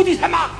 土地什么？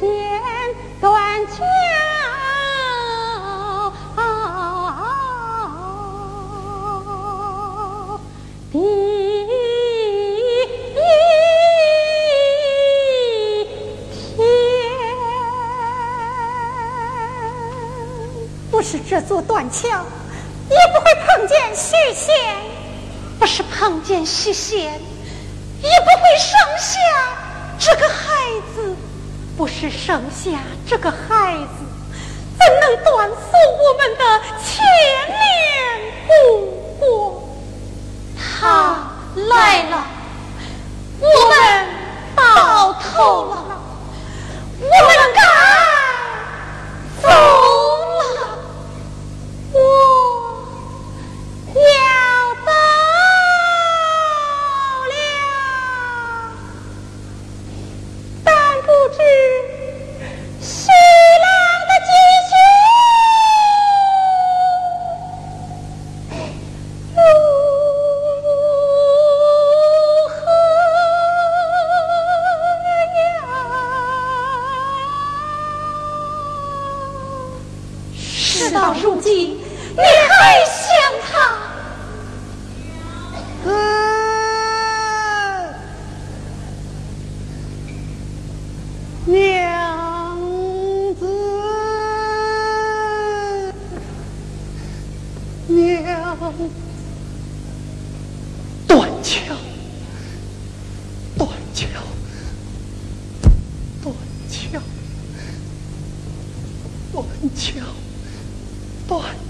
天断桥，地天，不是这座断桥，也不会碰见许仙。不是碰见许仙，也不会生下这个孩。不是生下这个孩子，怎能断送我们的千年不过？他来了，我们到头了，我们该断桥。断桥。断桥。断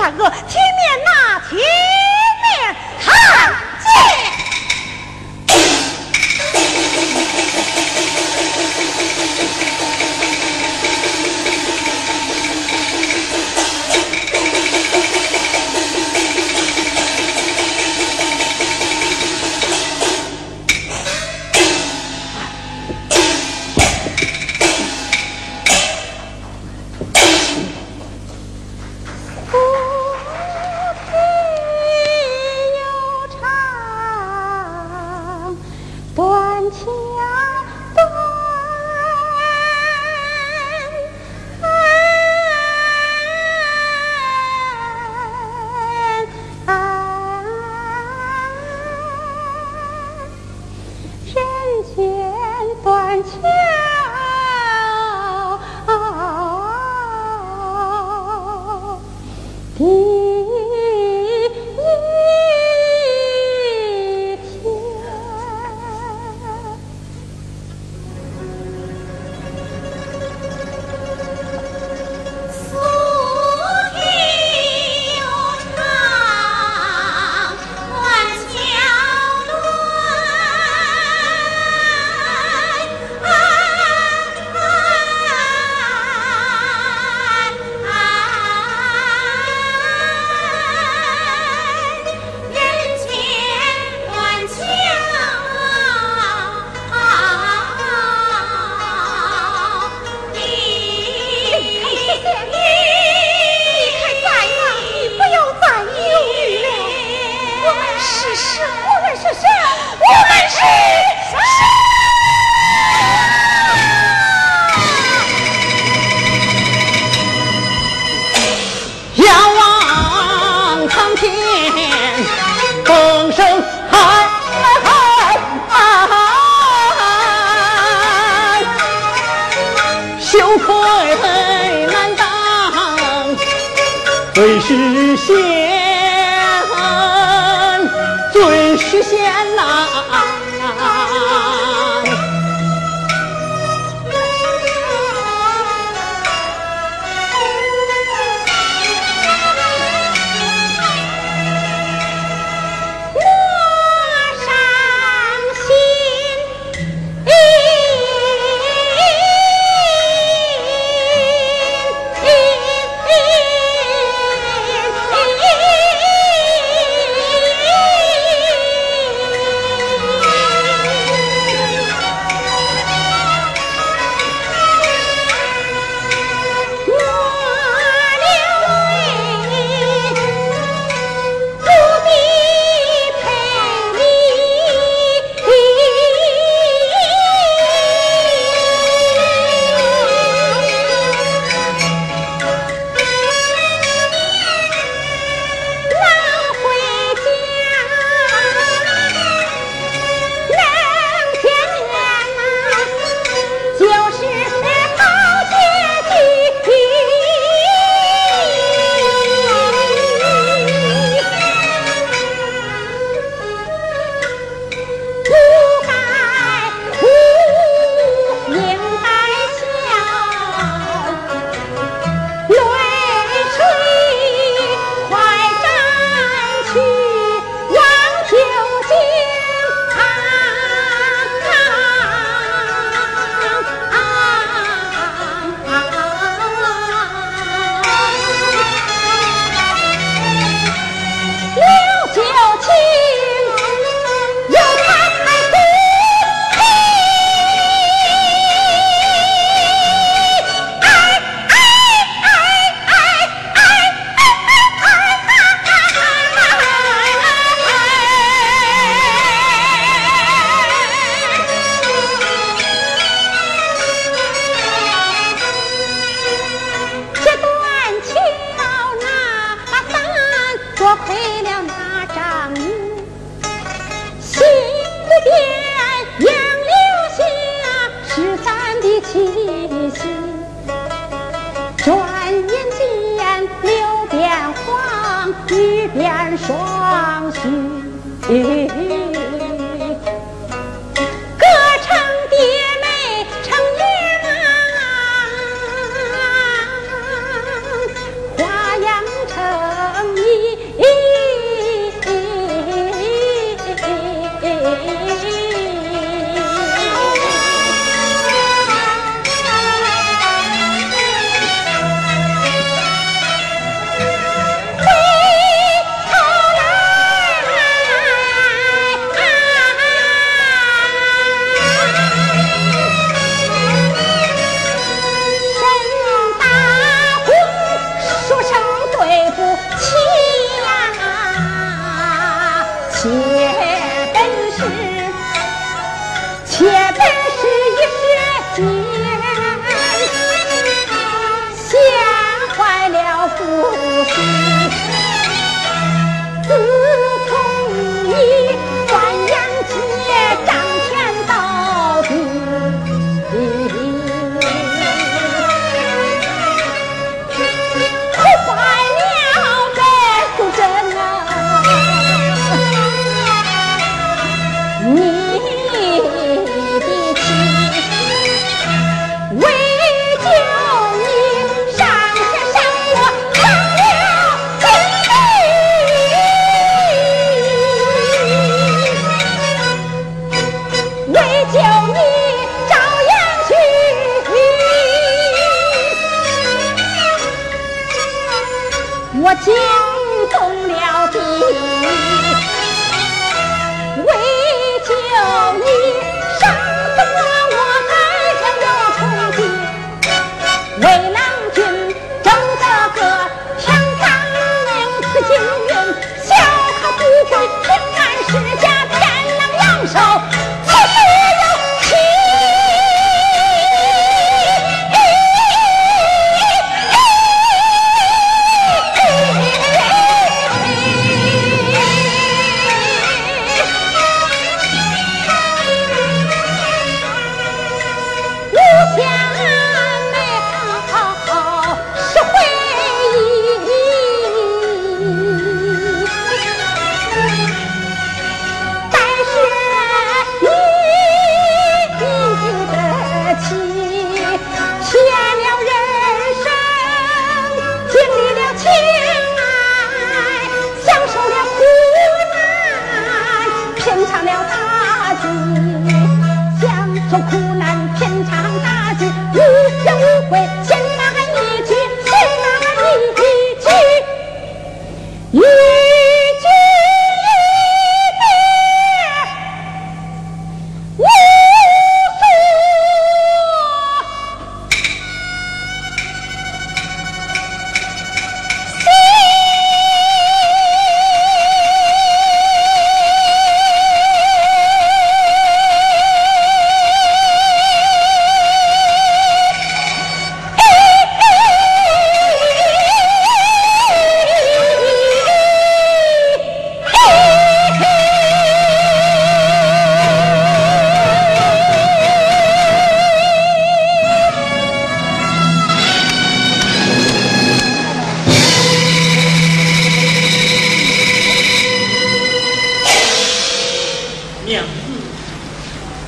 善恶，我们是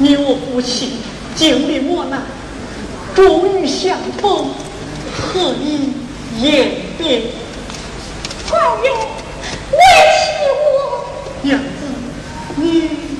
你我夫妻经历磨难终于相逢何以言别快呀你亲我娘子你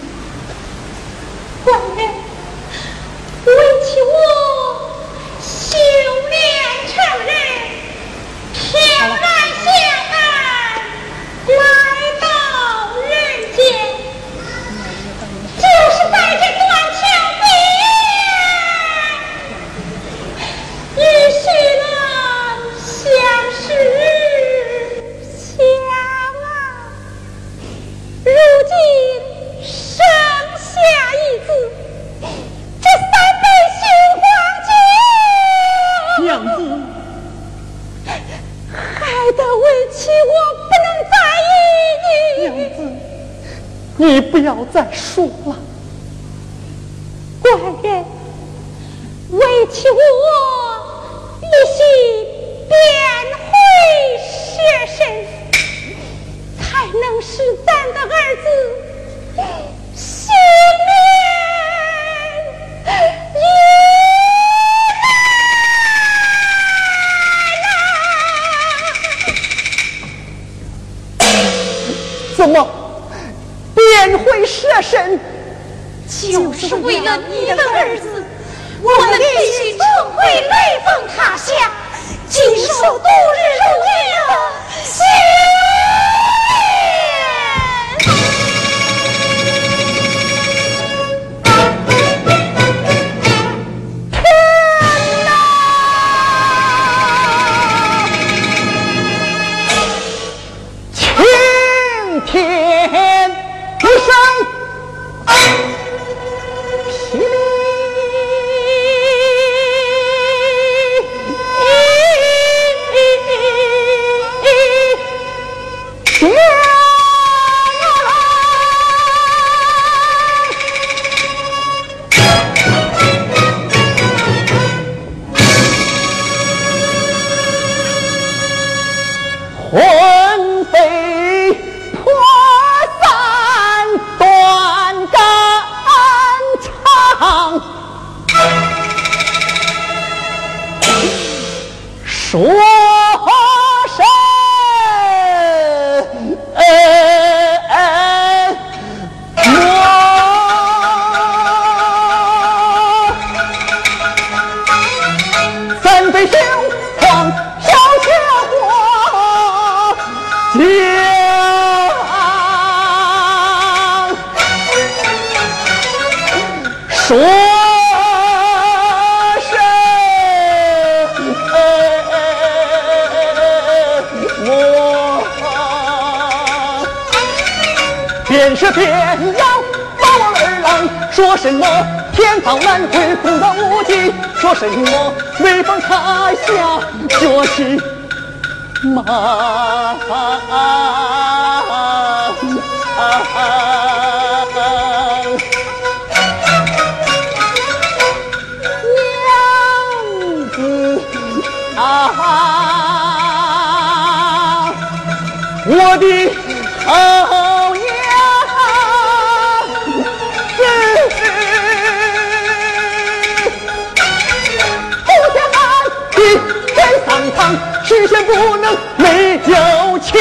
是妈娘子啊，我的。你先不能没有气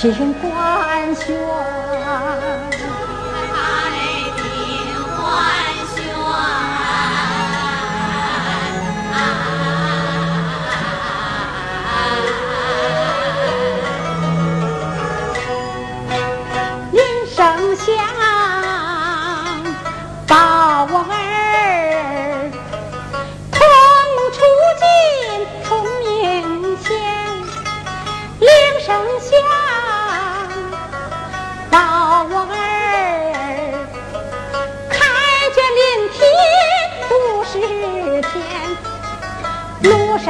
对听官宣。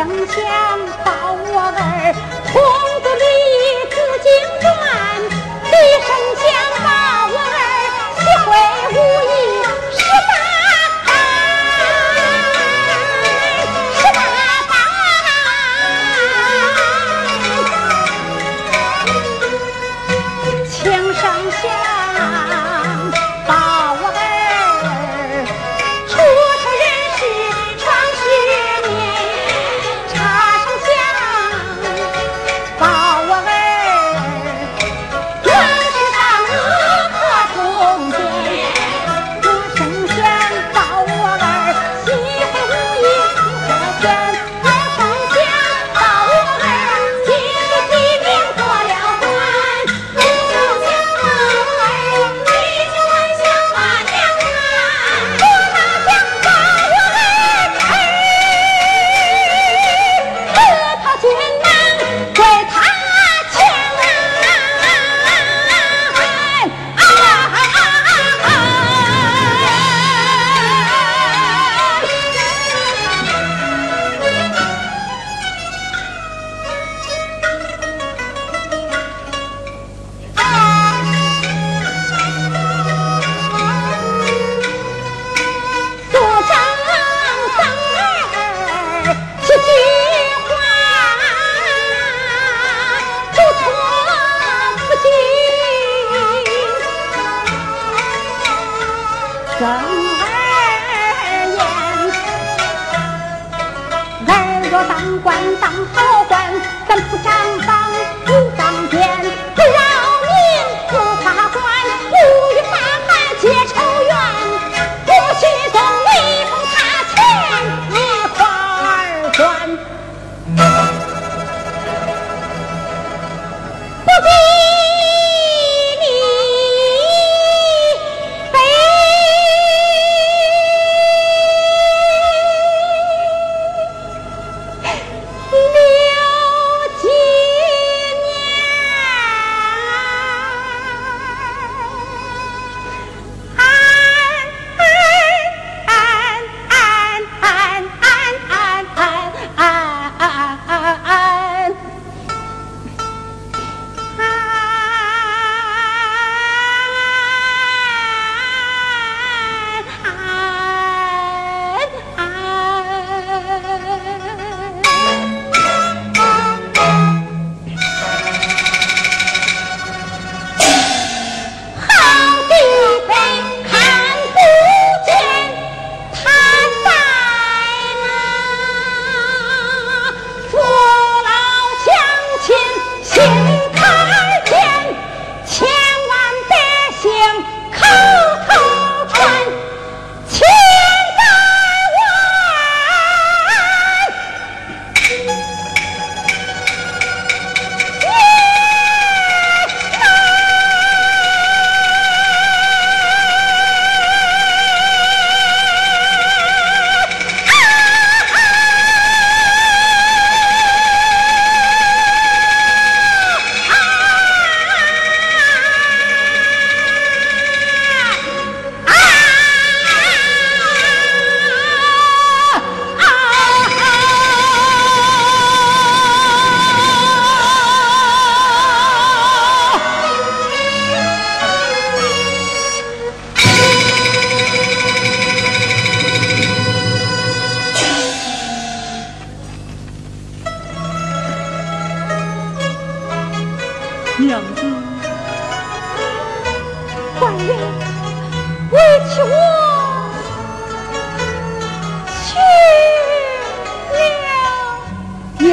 One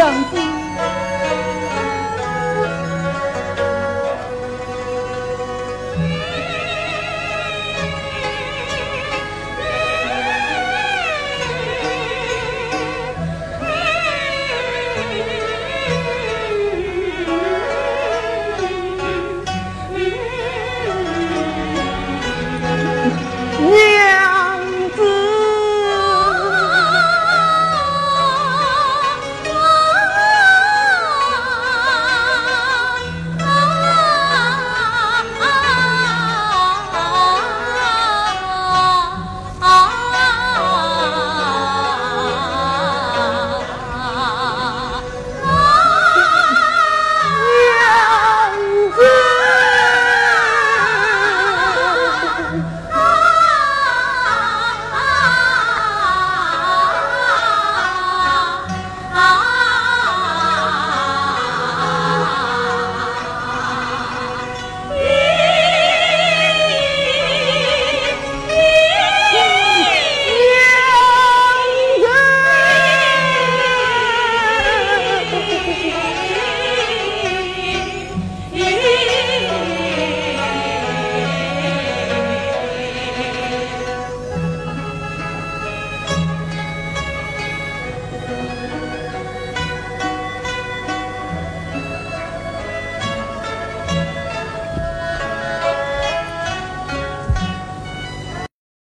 Tình